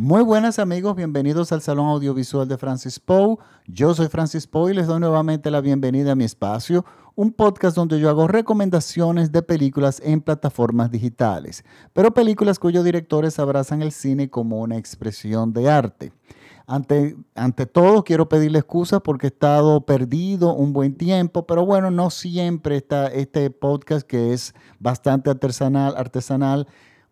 Muy buenas amigos, bienvenidos al Salón Audiovisual de Francis Poe. Yo soy Francis Poe y les doy nuevamente la bienvenida a mi espacio, un podcast donde yo hago recomendaciones de películas en plataformas digitales, pero películas cuyos directores abrazan el cine como una expresión de arte. Ante, ante todo, quiero pedirle excusas porque he estado perdido un buen tiempo, pero bueno, no siempre está este podcast que es bastante artesanal, artesanal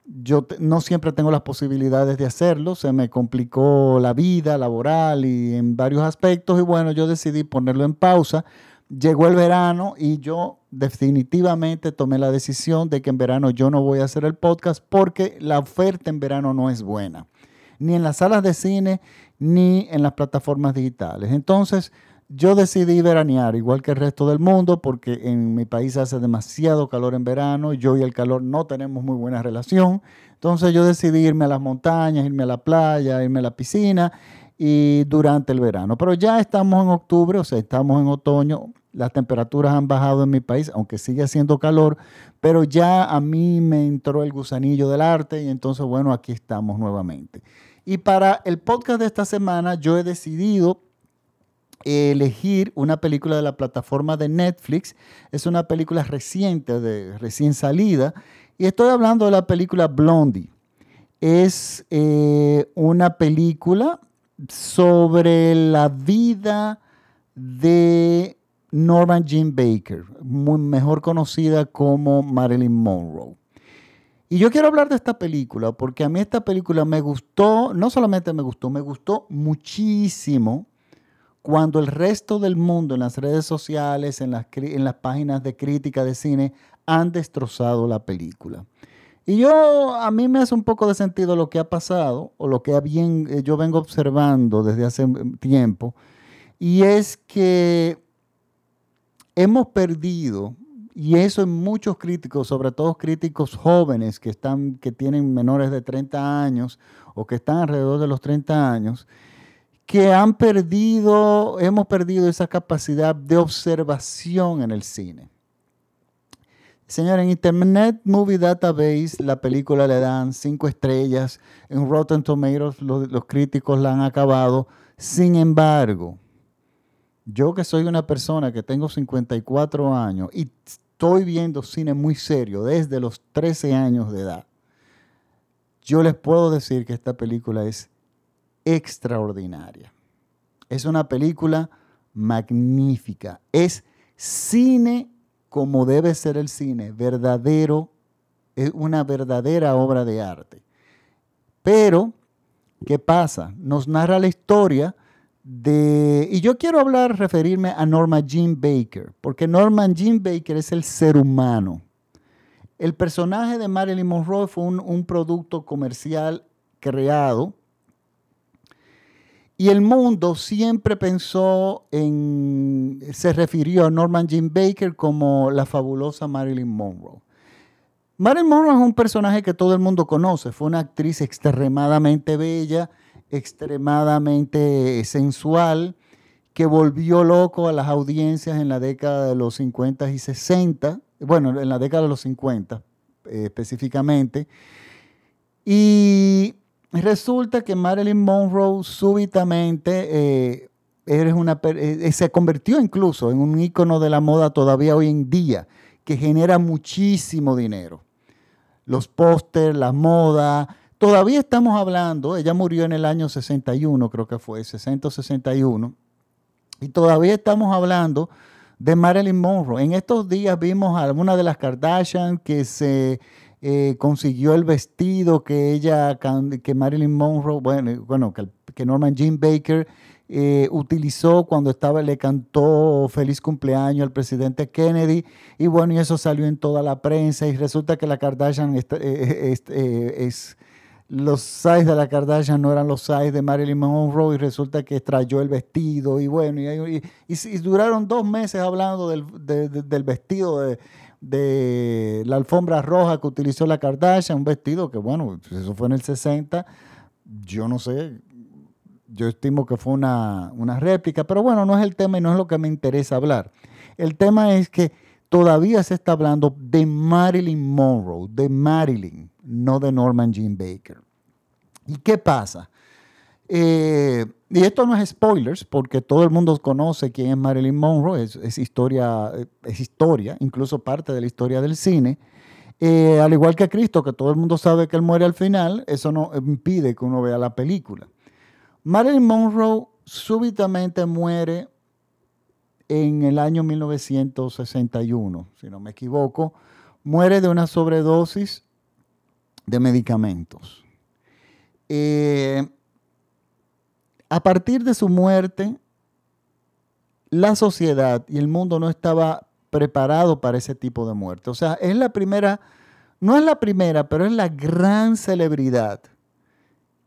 yo no siempre tengo las posibilidades de hacerlo, se me complicó la vida laboral y en varios aspectos y bueno, yo decidí ponerlo en pausa. Llegó el verano y yo definitivamente tomé la decisión de que en verano yo no voy a hacer el podcast porque la oferta en verano no es buena, ni en las salas de cine ni en las plataformas digitales. Entonces, yo decidí veranear, igual que el resto del mundo, porque en mi país hace demasiado calor en verano, yo y el calor no tenemos muy buena relación. Entonces yo decidí irme a las montañas, irme a la playa, irme a la piscina y durante el verano. Pero ya estamos en octubre, o sea, estamos en otoño, las temperaturas han bajado en mi país, aunque sigue haciendo calor, pero ya a mí me entró el gusanillo del arte y entonces, bueno, aquí estamos nuevamente. Y para el podcast de esta semana yo he decidido elegir una película de la plataforma de Netflix. Es una película reciente, de, recién salida. Y estoy hablando de la película Blondie. Es eh, una película sobre la vida de Norman Jean Baker, mejor conocida como Marilyn Monroe. Y yo quiero hablar de esta película porque a mí esta película me gustó, no solamente me gustó, me gustó muchísimo cuando el resto del mundo en las redes sociales, en las, en las páginas de crítica de cine, han destrozado la película. Y yo, a mí me hace un poco de sentido lo que ha pasado, o lo que bien, eh, yo vengo observando desde hace tiempo, y es que hemos perdido, y eso en muchos críticos, sobre todo críticos jóvenes que, están, que tienen menores de 30 años o que están alrededor de los 30 años, que han perdido, hemos perdido esa capacidad de observación en el cine. Señor, en Internet Movie Database la película le dan cinco estrellas, en Rotten Tomatoes los, los críticos la han acabado. Sin embargo, yo que soy una persona que tengo 54 años y estoy viendo cine muy serio desde los 13 años de edad, yo les puedo decir que esta película es extraordinaria. Es una película magnífica. Es cine como debe ser el cine, verdadero, es una verdadera obra de arte. Pero, ¿qué pasa? Nos narra la historia de... Y yo quiero hablar, referirme a Norma Jean Baker, porque Norman Jean Baker es el ser humano. El personaje de Marilyn Monroe fue un producto comercial creado y el mundo siempre pensó en, se refirió a Norman Jean Baker como la fabulosa Marilyn Monroe. Marilyn Monroe es un personaje que todo el mundo conoce, fue una actriz extremadamente bella, extremadamente sensual, que volvió loco a las audiencias en la década de los 50 y 60, bueno, en la década de los 50 eh, específicamente. Y resulta que Marilyn Monroe súbitamente eh, una, eh, se convirtió incluso en un ícono de la moda todavía hoy en día, que genera muchísimo dinero. Los pósters, la moda, todavía estamos hablando, ella murió en el año 61, creo que fue, 661, y todavía estamos hablando de Marilyn Monroe. En estos días vimos a alguna de las Kardashian que se eh, consiguió el vestido que ella, que Marilyn Monroe, bueno, bueno que, Norman Jean Baker eh, utilizó cuando estaba, le cantó feliz cumpleaños al presidente Kennedy, y bueno, y eso salió en toda la prensa, y resulta que la Kardashian eh, es, los size de la Kardashian no eran los size de Marilyn Monroe, y resulta que extrayó el vestido, y bueno, y, duraron dos meses hablando del, del vestido de de la alfombra roja que utilizó la Kardashian, un vestido que, bueno, eso fue en el 60, yo no sé, yo estimo que fue una, una réplica, pero bueno, no es el tema y no es lo que me interesa hablar. El tema es que todavía se está hablando de Marilyn Monroe, de Marilyn, no de Norman Jean Baker. ¿Y qué pasa? Eh, y esto no es spoilers, porque todo el mundo conoce quién es Marilyn Monroe, es, historia, es historia, incluso parte de la historia del cine. Eh, al igual que Cristo, que todo el mundo sabe que él muere al final, eso no impide que uno vea la película. Marilyn Monroe súbitamente muere en el año 1961, si no me equivoco, muere de una sobredosis de medicamentos. Eh, a partir de su muerte, la sociedad y el mundo no estaba preparado para ese tipo de muerte. O sea, es la primera, no es la primera, pero es la gran celebridad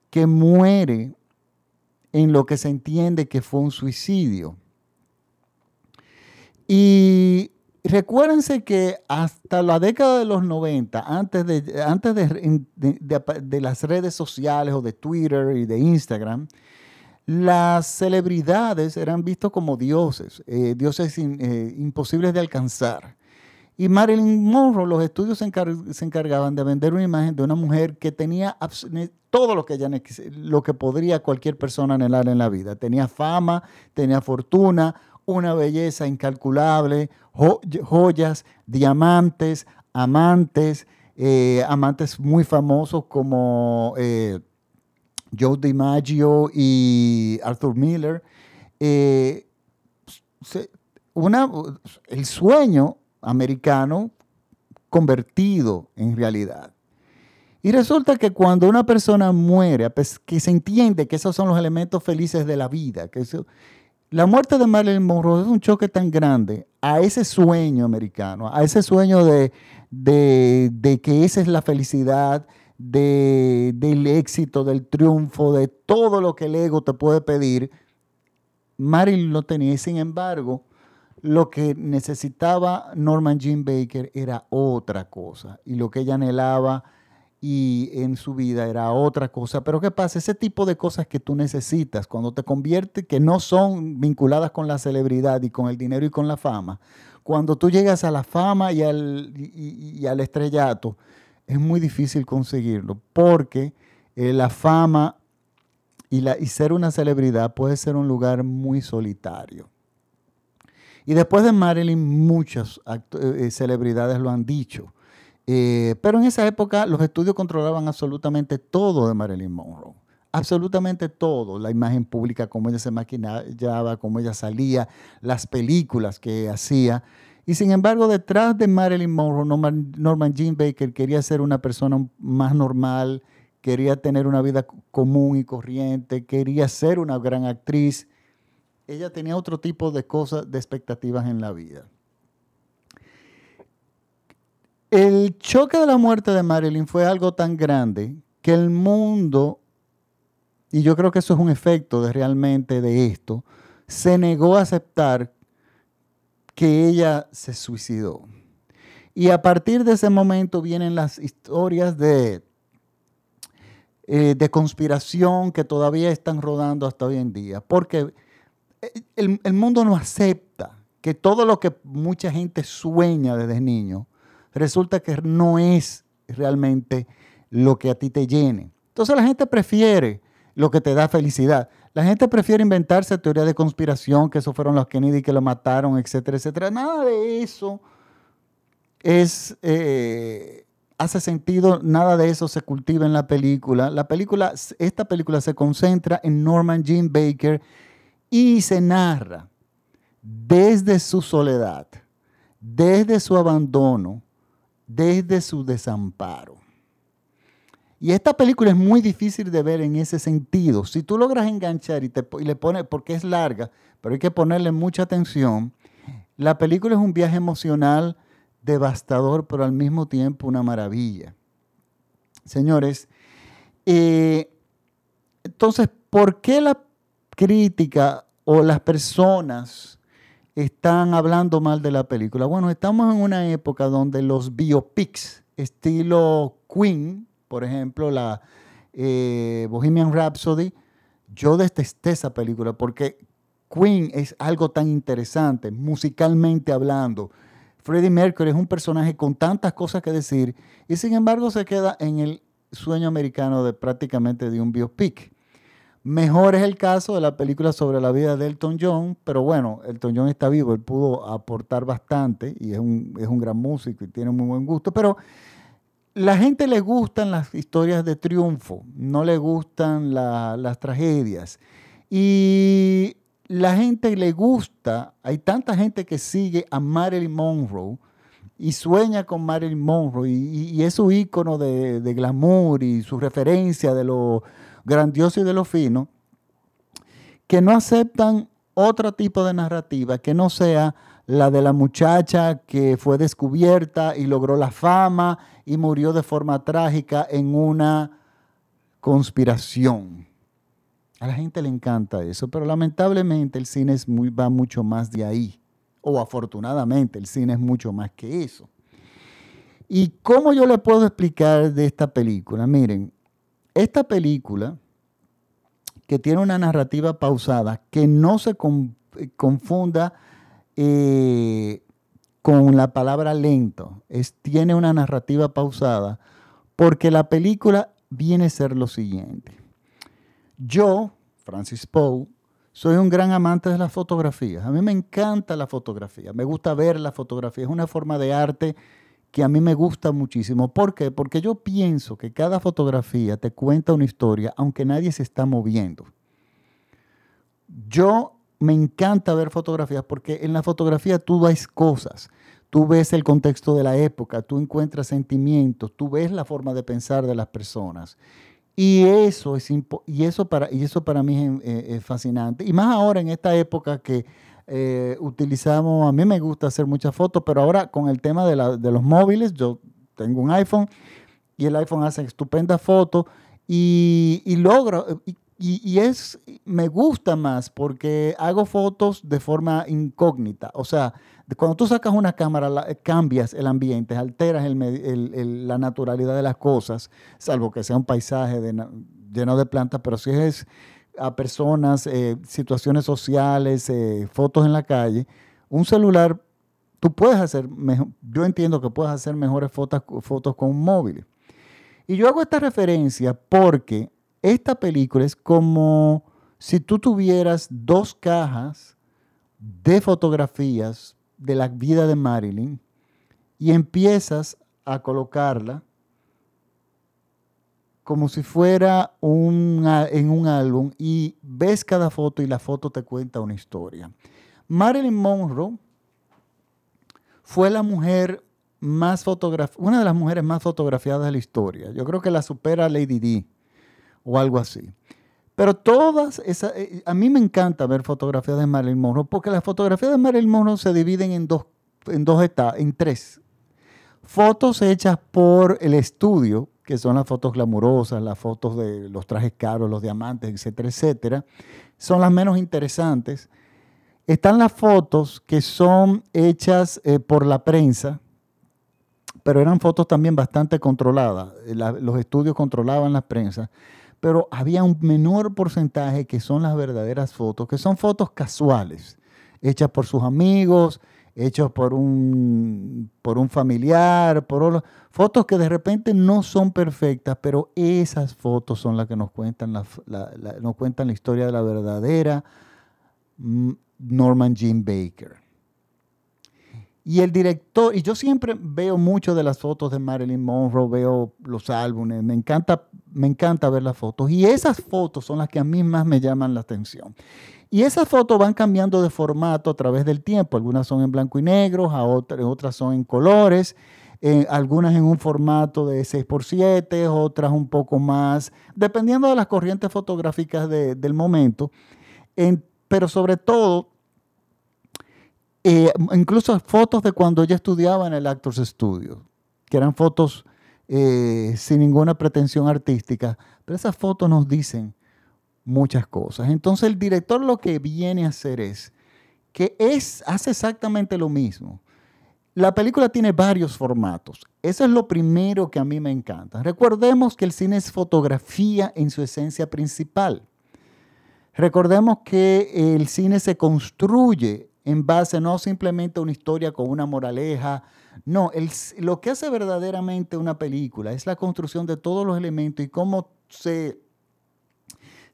que muere en lo que se entiende que fue un suicidio. Y recuérdense que hasta la década de los 90, antes, de, antes de, las redes sociales o de Twitter y de Instagram, las celebridades eran vistos como dioses, eh, dioses eh, imposibles de alcanzar. Y Marilyn Monroe, los estudios se, encargaban de vender una imagen de una mujer que tenía todo lo que, ella, lo que podría cualquier persona anhelar en la vida. Tenía fama, tenía fortuna, una belleza incalculable, joyas, diamantes, amantes, eh, amantes muy famosos como Joe DiMaggio y Arthur Miller. Eh, el sueño americano convertido en realidad. Y resulta que cuando una persona muere, que se entiende que esos son los elementos felices de la vida, que la muerte de Marilyn Monroe es un choque tan grande a ese sueño americano, a ese sueño de, que esa es la felicidad, del éxito, del triunfo, de todo lo que el ego te puede pedir. Marilyn lo tenía sin embargo, lo que necesitaba Norman Jean Baker era otra cosa y lo que ella anhelaba y en su vida era otra cosa. Pero ¿qué pasa? Ese tipo de cosas que tú necesitas cuando te convierte, que no son vinculadas con la celebridad y con el dinero y con la fama, cuando tú llegas a la fama y al, y, al estrellato, es muy difícil conseguirlo porque eh, la fama y, la, y ser una celebridad puede ser un lugar muy solitario. Y después de Marilyn, muchas eh, celebridades lo han dicho. Eh, pero en esa época los estudios controlaban absolutamente todo de Marilyn Monroe. Absolutamente todo. La imagen pública, cómo ella se maquillaba, cómo ella salía, las películas que hacía. Y sin embargo, detrás de Marilyn Monroe, Norman, Jean Baker quería ser una persona más normal, quería tener una vida común y corriente, quería ser una gran actriz. Ella tenía otro tipo de cosas, de expectativas en la vida. El choque de la muerte de Marilyn fue algo tan grande que el mundo, y yo creo que eso es un efecto de realmente de esto, se negó a aceptar que ella se suicidó. Y a partir de ese momento vienen las historias de, eh, de conspiración que todavía están rodando hasta hoy en día. Porque el, el mundo no acepta que todo lo que mucha gente sueña desde niño resulta que no es realmente lo que a ti te llene. Entonces la gente prefiere lo que te da felicidad. La gente prefiere inventarse teorías de conspiración, que esos fueron los Kennedy que lo mataron, etcétera, etcétera. Nada de eso es, eh, hace sentido, nada de eso se cultiva en la película. La película. Esta película se concentra en Norman Jean Baker y se narra desde su soledad, desde su abandono, desde su desamparo. Y esta película es muy difícil de ver en ese sentido. Si tú logras enganchar y, te, le pones, porque es larga, pero hay que ponerle mucha atención, la película es un viaje emocional devastador, pero al mismo tiempo una maravilla. Señores, eh, entonces, ¿por qué la crítica o las personas están hablando mal de la película? Bueno, estamos en una época donde los biopics, estilo Queen, por ejemplo, la eh, Bohemian Rhapsody, yo detesté esa película porque Queen es algo tan interesante, musicalmente hablando. Freddie Mercury es un personaje con tantas cosas que decir y sin embargo se queda en el sueño americano de prácticamente de un biopic. Mejor es el caso de la película sobre la vida de Elton John, pero bueno, Elton John está vivo, él pudo aportar bastante y es un, es un gran músico y tiene muy buen gusto, pero la gente le gustan las historias de triunfo, no le gustan las tragedias. Y la gente le gusta, hay tanta gente que sigue a Marilyn Monroe y sueña con Marilyn Monroe y, es su ícono de, de, glamour y su referencia de lo grandioso y de lo fino, que no aceptan otro tipo de narrativa que no sea la de la muchacha que fue descubierta y logró la fama y murió de forma trágica en una conspiración. A la gente le encanta eso, pero lamentablemente el cine va mucho más de ahí. O afortunadamente el cine es mucho más que eso. ¿Y cómo yo le puedo explicar de esta película? Miren, esta película que tiene una narrativa pausada, que no se confunda eh, con la palabra lento, es, tiene una narrativa pausada, porque la película viene a ser lo siguiente. Yo, Francis Poe, soy un gran amante de las fotografías. A mí me encanta la fotografía, me gusta ver la fotografía, es una forma de arte que a mí me gusta muchísimo. ¿Por qué? Porque yo pienso que cada fotografía te cuenta una historia, aunque nadie se está moviendo. Yo me encanta ver fotografías porque en la fotografía tú ves cosas, tú ves el contexto de la época, tú encuentras sentimientos, tú ves la forma de pensar de las personas. Y eso, es y eso, para, y eso para mí es, fascinante. Y más ahora en esta época que eh, utilizamos, a mí me gusta hacer muchas fotos, pero ahora con el tema de, los móviles, yo tengo un iPhone y el iPhone hace estupendas fotos y, y logro, es, me gusta más porque hago fotos de forma incógnita. O sea, cuando tú sacas una cámara, cambias el ambiente, alteras la naturalidad de las cosas, salvo que sea un paisaje lleno de plantas, pero si es a personas, eh, situaciones sociales, eh, fotos en la calle, un celular, tú puedes hacer, yo entiendo que puedes hacer mejores fotos, fotos con un móvil. Y yo hago esta referencia porque esta película es como si tú tuvieras dos cajas de fotografías de la vida de Marilyn y empiezas a colocarla como si fuera en un álbum y ves cada foto y la foto te cuenta una historia. Marilyn Monroe fue la mujer más una de las mujeres más fotografiadas de la historia. Yo creo que la supera Lady Di o algo así. Pero todas esas, eh, a mí me encanta ver fotografías de Marilyn Monroe, porque las fotografías de Marilyn Monroe se dividen en dos, en dos etapas, en tres. Fotos hechas por el estudio, que son las fotos glamurosas, las fotos de los trajes caros, los diamantes, etcétera, etcétera, son las menos interesantes. Están las fotos que son hechas eh, por la prensa, pero eran fotos también bastante controladas. los estudios controlaban las prensas pero había un menor porcentaje que son las verdaderas fotos, que son fotos casuales, hechas por sus amigos, hechas por un, por un familiar, por fotos que de repente no son perfectas, pero esas fotos son las que nos cuentan la, nos cuentan la historia de la verdadera mm, Norman Jean Baker. Y el director, y yo siempre veo mucho de las fotos de Marilyn Monroe, veo los álbumes, me encanta, me encanta ver las fotos. Y esas fotos son las que a mí más me llaman la atención. Y esas fotos van cambiando de formato a través del tiempo. Algunas son en blanco y negro, a otras, otras son en colores, eh, algunas en un formato de 6x7, otras un poco más, dependiendo de las corrientes fotográficas del momento. pero sobre todo eh, incluso fotos de cuando ella estudiaba en el Actors Studio, que eran fotos eh, sin ninguna pretensión artística, pero esas fotos nos dicen muchas cosas. Entonces el director lo que viene a hacer es que es, hace exactamente lo mismo. La película tiene varios formatos. Eso es lo primero que a mí me encanta. Recordemos que el cine es fotografía en su esencia principal. Recordemos que el cine se construye en base no simplemente a una historia con una moraleja. No, lo que hace verdaderamente una película es la construcción de todos los elementos y cómo se,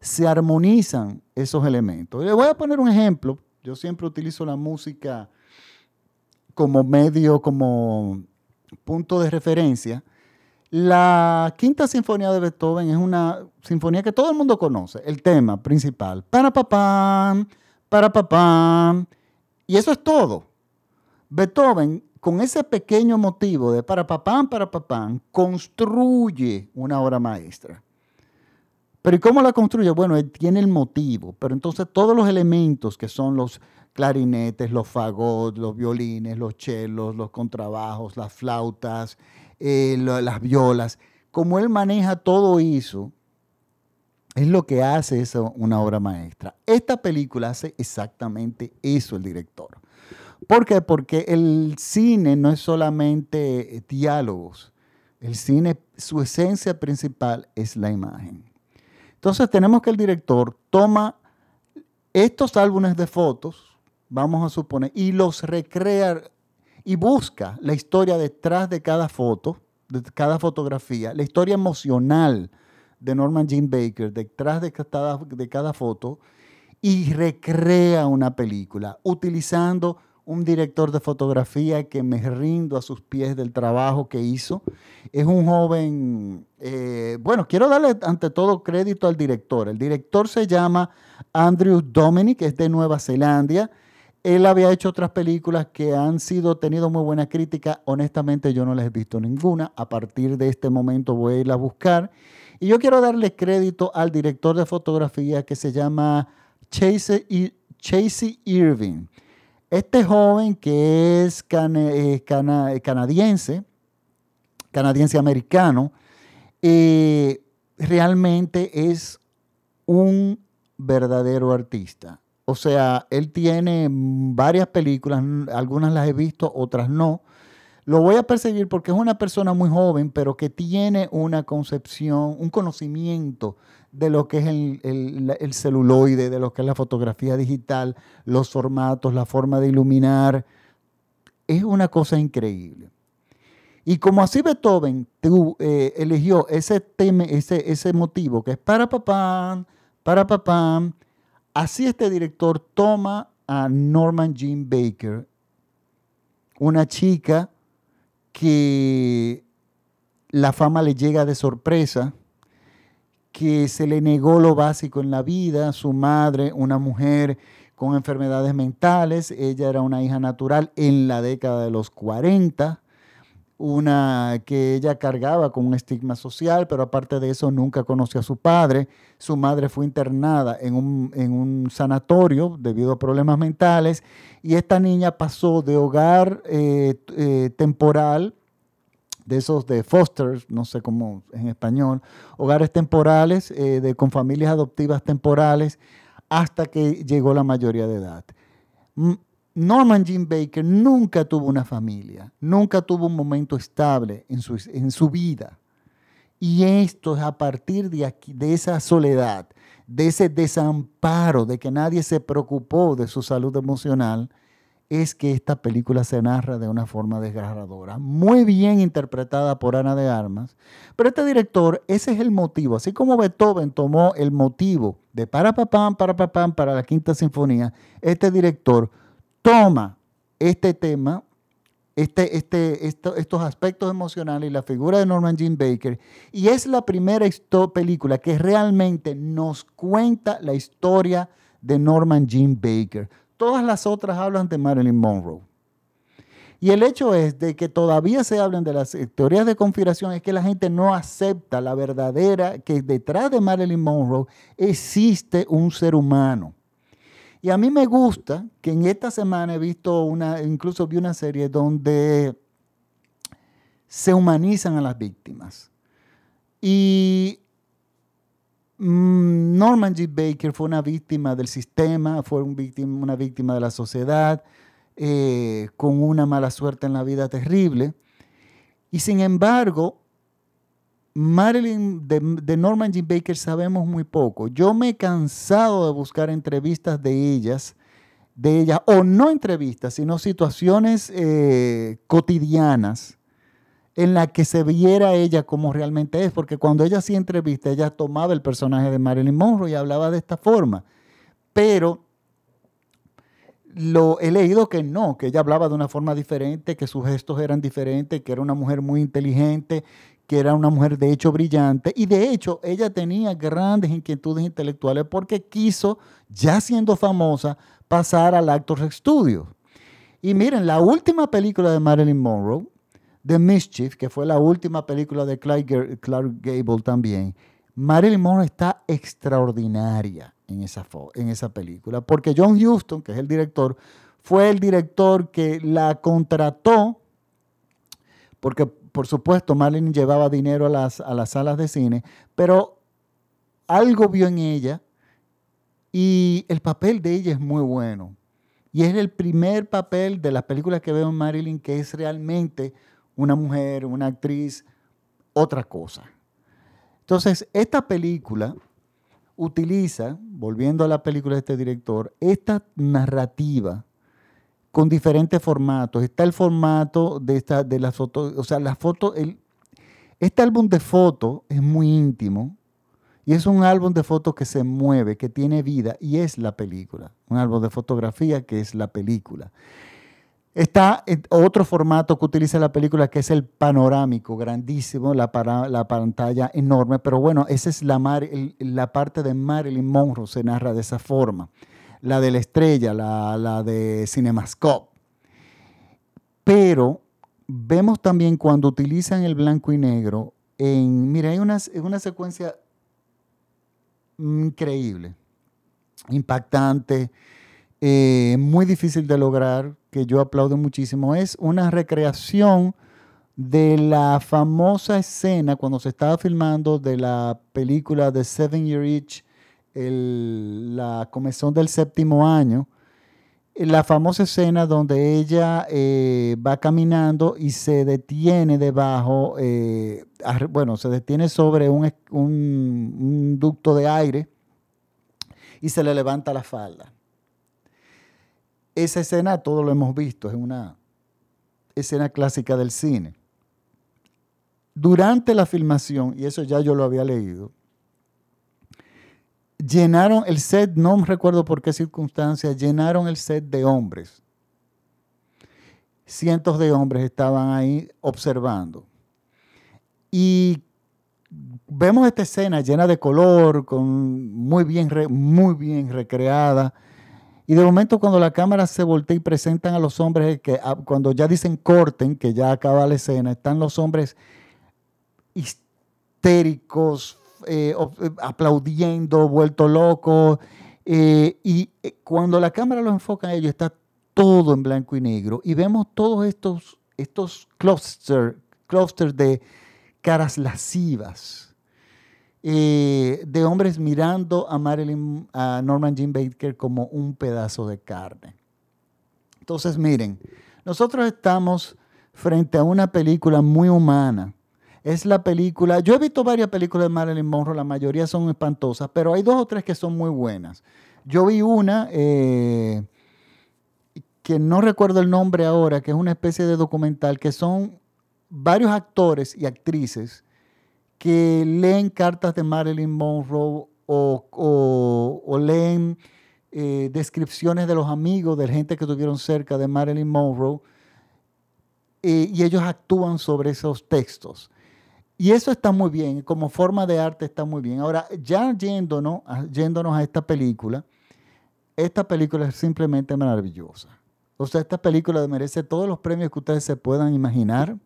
se armonizan esos elementos. Le voy a poner un ejemplo. Yo siempre utilizo la música como medio, como punto de referencia. La quinta sinfonía de Beethoven es una sinfonía que todo el mundo conoce, el tema principal. Para papá, para papá. Y eso es todo. Beethoven, con ese pequeño motivo de para papá, para papá, construye una obra maestra. Pero ¿y cómo la construye? Bueno, él tiene el motivo, pero entonces todos los elementos que son los clarinetes, los fagots, los violines, los chelos, los contrabajos, las flautas, eh, las violas, como él maneja todo eso, es lo que hace eso una obra maestra. Esta película hace exactamente eso el director. ¿Por qué? Porque el cine no es solamente diálogos. El cine, su esencia principal es la imagen. Entonces tenemos que el director toma estos álbumes de fotos, vamos a suponer, y los recrea y busca la historia detrás de cada foto, de cada fotografía, la historia emocional de Norman Jean Baker detrás de cada, de cada foto y recrea una película utilizando un director de fotografía que me rindo a sus pies del trabajo que hizo. Es un joven, eh, bueno, quiero darle ante todo crédito al director. El director se llama Andrew Dominic, es de Nueva Zelanda. Él había hecho otras películas que han sido tenido muy buena crítica. Honestamente yo no les he visto ninguna. A partir de este momento voy a ir a buscar. Y yo quiero darle crédito al director de fotografía que se llama Chase, Chasey Irving. Este joven que es eh, canadiense, canadiense americano, eh, realmente es un verdadero artista. O sea, él tiene varias películas, algunas las he visto, otras no. Lo voy a perseguir porque es una persona muy joven, pero que tiene una concepción, un conocimiento de lo que es el, celuloide, de lo que es la fotografía digital, los formatos, la forma de iluminar. Es una cosa increíble. Y como así Beethoven eh, eligió ese, tema, ese, ese motivo que es para papá, para papá, así este director toma a Norman Jean Baker, una chica que la fama le llega de sorpresa, que se le negó lo básico en la vida, su madre, una mujer con enfermedades mentales, ella era una hija natural en la década de los 40, una que ella cargaba con un estigma social, pero aparte de eso nunca conoció a su padre. Su madre fue internada en un, sanatorio debido a problemas mentales y esta niña pasó de hogar eh, eh, temporal de esos de fosters, no sé cómo en español, hogares temporales eh, de, con familias adoptivas temporales hasta que llegó la mayoría de edad. Norman Jean Baker nunca tuvo una familia, nunca tuvo un momento estable en su, en su vida. Y esto es a partir de, aquí, de esa soledad, de ese desamparo, de que nadie se preocupó de su salud emocional, es que esta película se narra de una forma desgarradora, muy bien interpretada por Ana de Armas, pero este director, ese es el motivo, así como Beethoven tomó el motivo de para papam, para papam, para la quinta sinfonía, este director toma este tema, este, este, estos aspectos emocionales y la figura de Norman Jean Baker, y es la primera película que realmente nos cuenta la historia de Norman Jean Baker Todas las otras hablan de Marilyn Monroe. Y el hecho es de que todavía se hablan de las eh, teorías de conspiración, es que la gente no acepta la verdadera, que detrás de Marilyn Monroe existe un ser humano. Y a mí me gusta que en esta semana he visto una, incluso vi una serie donde se humanizan a las víctimas. Y Mm, Norman G. Baker fue una víctima del sistema, fue una víctima de la sociedad, eh, con una mala suerte en la vida terrible. Y sin embargo, Marilyn, de, Norman G. Baker sabemos muy poco. Yo me he cansado de buscar entrevistas de ellas, de ella, o no entrevistas, sino situaciones eh, cotidianas en la que se viera ella como realmente es, porque cuando ella hacía entrevista, ella tomaba el personaje de Marilyn Monroe y hablaba de esta forma. Pero lo he leído que no, que ella hablaba de una forma diferente, que sus gestos eran diferentes, que era una mujer muy inteligente, que era una mujer de hecho brillante. Y de hecho, ella tenía grandes inquietudes intelectuales porque quiso, ya siendo famosa, pasar al Actors Studio. Y miren, la última película de Marilyn Monroe, The Mischief, que fue la última película de Clark Gable también, Marilyn Monroe está extraordinaria en esa, en esa película, porque John Huston, que es el director, fue el director que la contrató, porque por supuesto Marilyn llevaba dinero a las, a las salas de cine, pero algo vio en ella y el papel de ella es muy bueno. Y es el primer papel de las películas que veo en Marilyn que es realmente una mujer, una actriz, otra cosa. Entonces, esta película utiliza, volviendo a la película de este director, esta narrativa con diferentes formatos. Está el formato de, esta, de las fotos, o sea, las fotos, este álbum de fotos es muy íntimo y es un álbum de fotos que se mueve, que tiene vida y es la película. Un álbum de fotografía que es la película. Está otro formato que utiliza la película que es el panorámico, grandísimo, la, la pantalla enorme, pero bueno, esa es la, la parte de Marilyn Monroe, se narra de esa forma. La de la estrella, la, de Cinemascope. Pero vemos también cuando utilizan el blanco y negro, en, mira, hay una, una secuencia increíble, impactante, eh, muy difícil de lograr, que yo aplaudo muchísimo, es una recreación de la famosa escena cuando se estaba filmando de la película de Seven Year Itch, la comezón del séptimo año, la famosa escena donde ella eh, va caminando y se detiene debajo, eh, bueno, se detiene sobre un, un ducto de aire y se le levanta la falda. Esa escena todo lo hemos visto, es una escena clásica del cine. Durante la filmación, y eso ya yo lo había leído, llenaron el set, no recuerdo por qué circunstancias, llenaron el set de hombres. Cientos de hombres estaban ahí observando. Y vemos esta escena llena de color, con muy bien, muy bien recreada y de momento cuando la cámara se voltea y presentan a los hombres, que ah, cuando ya dicen corten, que ya acaba la escena, están los hombres histéricos, eh, eh, aplaudiendo, vueltos locos. Eh, y cuando la cámara los enfoca a ellos, está todo en blanco y negro. Y vemos todos estos, estos clusters de caras lascivas de hombres mirando a Marilyn, a Norman Jean Baker como un pedazo de carne. Entonces, miren, nosotros estamos frente a una película muy humana. Es la película, yo he visto varias películas de Marilyn Monroe, la mayoría son espantosas, pero hay dos o tres que son muy buenas. Yo vi una eh, que no recuerdo el nombre ahora, que es una especie de documental, que son varios actores y actrices que leen cartas de Marilyn Monroe o, leen eh, descripciones de los amigos, de gente que tuvieron cerca de Marilyn Monroe, eh, y ellos actúan sobre esos textos. Y eso está muy bien, como forma de arte está muy bien. Ahora, ya yéndonos, yéndonos a esta película, esta película es simplemente maravillosa. O sea, esta película merece todos los premios que ustedes se puedan imaginar.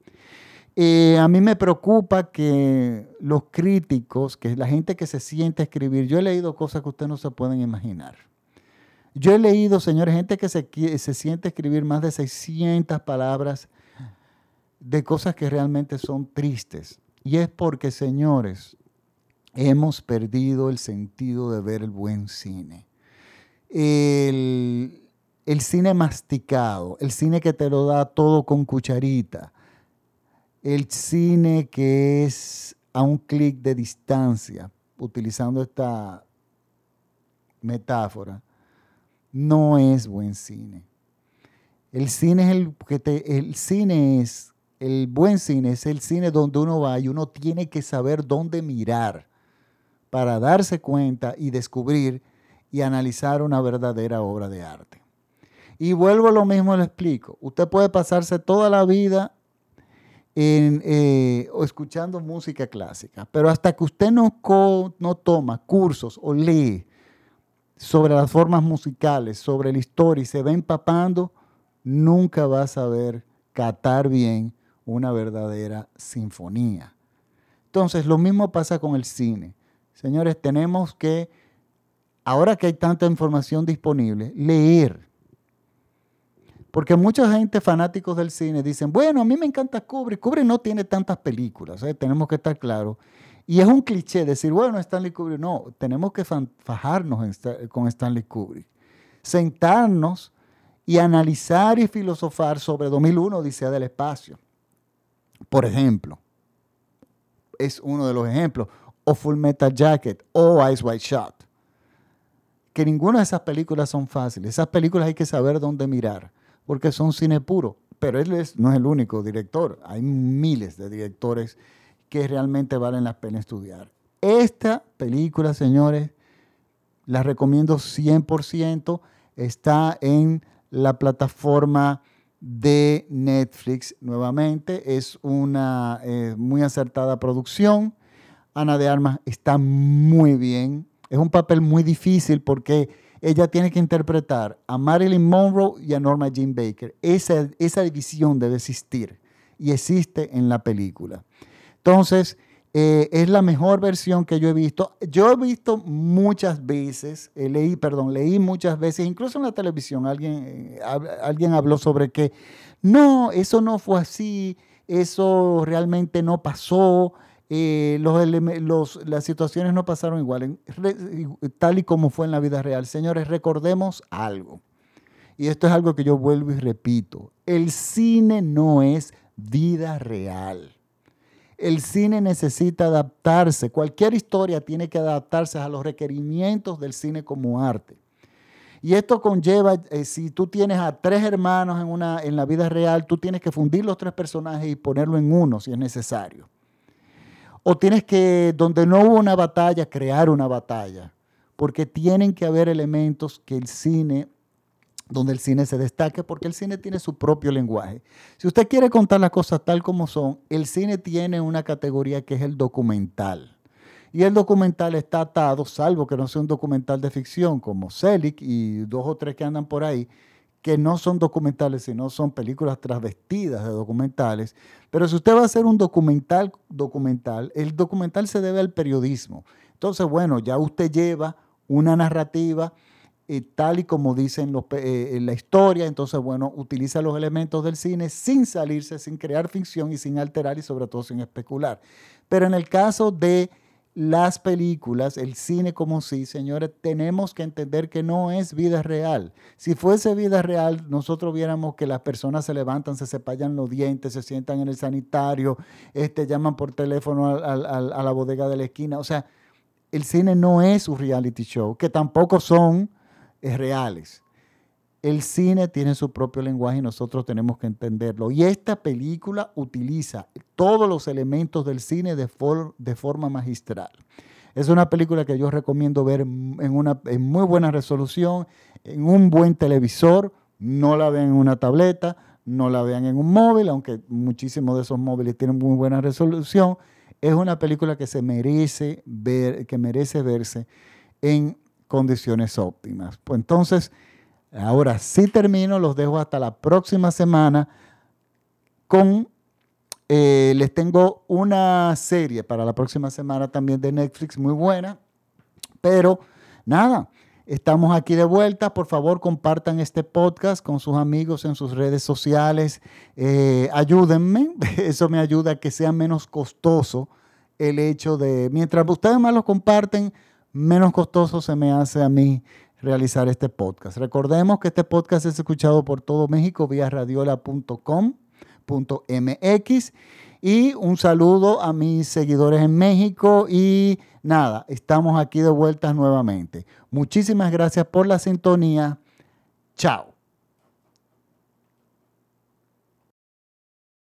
Eh, a mí me preocupa que los críticos, que la gente que se siente escribir, yo he leído cosas que ustedes no se pueden imaginar. Yo he leído, señores, gente que se, se siente a escribir más de 600 palabras de cosas que realmente son tristes. Y es porque, señores, hemos perdido el sentido de ver el buen cine. El, cine masticado, el cine que te lo da todo con cucharita el cine que es a un clic de distancia, utilizando esta metáfora, no es buen cine. El cine es el que el cine es el buen cine es el cine donde uno va y uno tiene que saber dónde mirar para darse cuenta y descubrir y analizar una verdadera obra de arte. Y vuelvo a lo mismo, le explico. Usted puede pasarse toda la vida en, eh, escuchando música clásica, pero hasta que usted no, no toma cursos o lee sobre las formas musicales, sobre la historia y se va empapando, nunca va a saber catar bien una verdadera sinfonía. Entonces, lo mismo pasa con el cine. Señores, tenemos que, ahora que hay tanta información disponible, leer. Porque mucha gente fanáticos del cine dicen, bueno, a mí me encanta Kubrick. Kubrick no tiene tantas películas, ¿eh? tenemos que estar claros. Y es un cliché decir, bueno, Stanley Kubrick. No, tenemos que fajarnos con Stanley Kubrick. Sentarnos y analizar y filosofar sobre 2001, Odisea del Espacio. Por ejemplo, es uno de los ejemplos. O Full Metal Jacket o Ice White Shot. Que ninguna de esas películas son fáciles. Esas películas hay que saber dónde mirar, porque son cine puro. Pero él no es el único director. Hay miles de directores que realmente valen la pena estudiar. Esta película, señores, la recomiendo 100%. Está en la plataforma de Netflix nuevamente. Es una eh, muy acertada producción. Ana de Armas está muy bien. Es un papel muy difícil porque ella tiene que interpretar a Marilyn Monroe y a Norma Jean Baker. Esa, esa división debe existir y existe en la película. Entonces, eh, es la mejor versión que yo he visto. Yo he visto muchas veces, eh, leí, perdón, leí muchas veces, incluso en la televisión, alguien, eh, alguien habló sobre que no, eso no fue así, eso realmente no pasó, los, las situaciones no pasaron igual, tal y como fue en la vida real. Señores, recordemos algo. Y esto es algo que yo vuelvo y repito. El cine no es vida real. El cine necesita adaptarse, cualquier historia tiene que adaptarse a los requerimientos del cine como arte. Y esto conlleva, eh, si tú tienes a tres hermanos en, una, en la vida real, tú tienes que fundir los tres personajes y ponerlo en uno si es necesario. O tienes que, donde no hubo una batalla, crear una batalla. Porque tienen que haber elementos que el cine donde el cine se destaque, porque el cine tiene su propio lenguaje. Si usted quiere contar las cosas tal como son, el cine tiene una categoría que es el documental. Y el documental está atado, salvo que no sea un documental de ficción como Selig y dos o tres que andan por ahí, que no son documentales, sino son películas travestidas de documentales. Pero si usted va a hacer un documental, documental, el documental se debe al periodismo. Entonces, bueno, ya usted lleva una narrativa tal y como dicen eh, en la historia. Entonces, bueno, utiliza los elementos del cine sin salirse, sin crear ficción y sin alterar y sobre todo sin especular. Pero en el caso de las películas, el cine como sí, señores, tenemos que entender que no es vida real. Si fuese vida real, nosotros viéramos que las personas se levantan, se cepillan los dientes, se sientan en el sanitario, este, llaman por teléfono a la bodega de la esquina. O sea, el cine no es un reality show, que tampoco son reales. El cine tiene su propio lenguaje y nosotros tenemos que entenderlo. Y esta película utiliza todos los elementos del cine de, de forma magistral. Es una película que yo recomiendo ver en, una, en muy buena resolución, en un buen televisor. No la vean en una tableta, no la vean en un móvil, aunque muchísimos de esos móviles tienen muy buena resolución. Es una película que se merece ver, que merece verse en condiciones óptimas. Pues entonces, ahora sí termino, los dejo hasta la próxima semana con, eh, les tengo una serie para la próxima semana también de Netflix muy buena, pero nada. Estamos aquí de vuelta. Por favor, compartan este podcast con sus amigos en sus redes sociales. Eh, ayúdenme. Eso me ayuda a que sea menos costoso el hecho de, mientras ustedes más lo comparten, menos costoso se me hace a mí realizar este podcast. Recordemos que este podcast es escuchado por todo México vía radiola.com.mx y un saludo a mis seguidores en México y nada, estamos aquí de vuelta nuevamente. Muchísimas gracias por la sintonía. Chao.